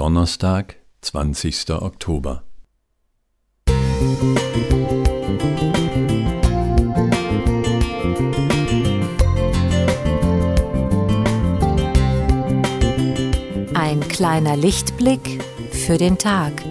Donnerstag, 20. Oktober. Ein kleiner Lichtblick für den Tag.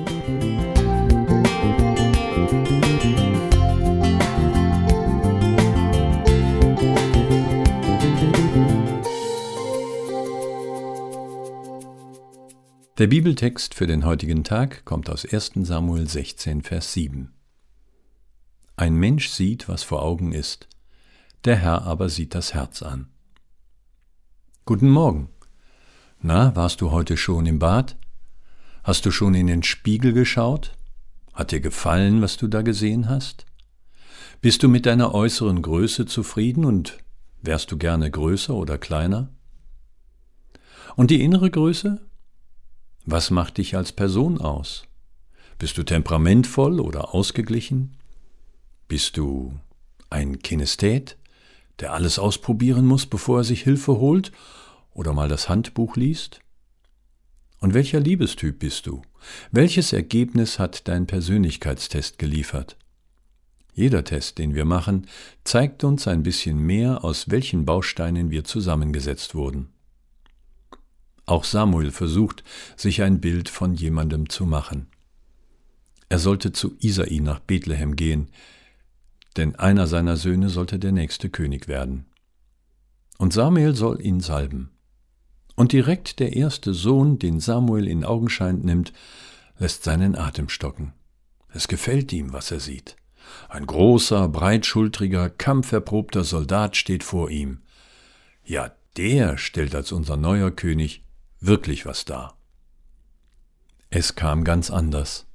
Der Bibeltext für den heutigen Tag kommt aus 1 Samuel 16, Vers 7. Ein Mensch sieht, was vor Augen ist, der Herr aber sieht das Herz an. Guten Morgen. Na, warst du heute schon im Bad? Hast du schon in den Spiegel geschaut? Hat dir gefallen, was du da gesehen hast? Bist du mit deiner äußeren Größe zufrieden und wärst du gerne größer oder kleiner? Und die innere Größe? Was macht dich als Person aus? Bist du temperamentvoll oder ausgeglichen? Bist du ein Kinesthet, der alles ausprobieren muss, bevor er sich Hilfe holt oder mal das Handbuch liest? Und welcher Liebestyp bist du? Welches Ergebnis hat dein Persönlichkeitstest geliefert? Jeder Test, den wir machen, zeigt uns ein bisschen mehr, aus welchen Bausteinen wir zusammengesetzt wurden. Auch Samuel versucht, sich ein Bild von jemandem zu machen. Er sollte zu Isai nach Bethlehem gehen, denn einer seiner Söhne sollte der nächste König werden. Und Samuel soll ihn salben. Und direkt der erste Sohn, den Samuel in Augenschein nimmt, lässt seinen Atem stocken. Es gefällt ihm, was er sieht. Ein großer, breitschultriger, kampferprobter Soldat steht vor ihm. Ja, der stellt als unser neuer König wirklich was dar. Es kam ganz anders.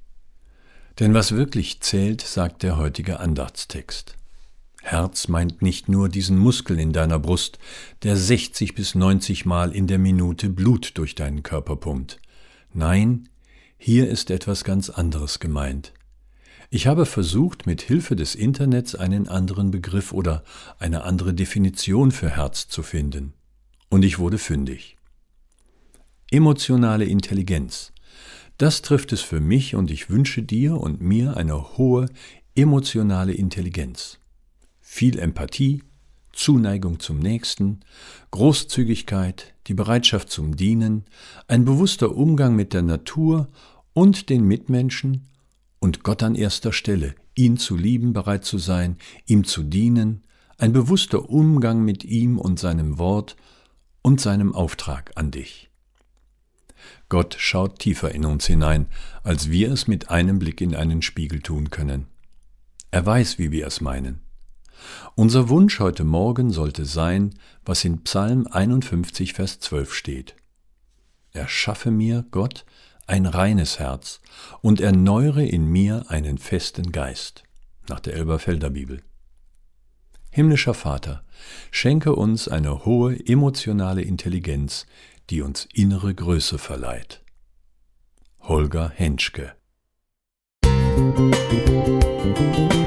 Denn was wirklich zählt, sagt der heutige Andachtstext. Herz meint nicht nur diesen Muskel in deiner Brust, der 60 bis 90 Mal in der Minute Blut durch deinen Körper pumpt. Nein, hier ist etwas ganz anderes gemeint. Ich habe versucht, mit Hilfe des Internets einen anderen Begriff oder eine andere Definition für Herz zu finden. Und ich wurde fündig. Emotionale Intelligenz. Das trifft es für mich und ich wünsche dir und mir eine hohe emotionale Intelligenz. Viel Empathie, Zuneigung zum Nächsten, Großzügigkeit, die Bereitschaft zum Dienen, ein bewusster Umgang mit der Natur und den Mitmenschen und Gott an erster Stelle, ihn zu lieben, bereit zu sein, ihm zu dienen, ein bewusster Umgang mit ihm und seinem Wort und seinem Auftrag an dich. Gott schaut tiefer in uns hinein, als wir es mit einem Blick in einen Spiegel tun können. Er weiß, wie wir es meinen. Unser Wunsch heute Morgen sollte sein, was in Psalm 51, Vers 12 steht. Erschaffe mir, Gott, ein reines Herz und erneuere in mir einen festen Geist. Nach der Elberfelder Bibel. Himmlischer Vater, schenke uns eine hohe emotionale Intelligenz, die uns innere Größe verleiht. Holger Henschke Musik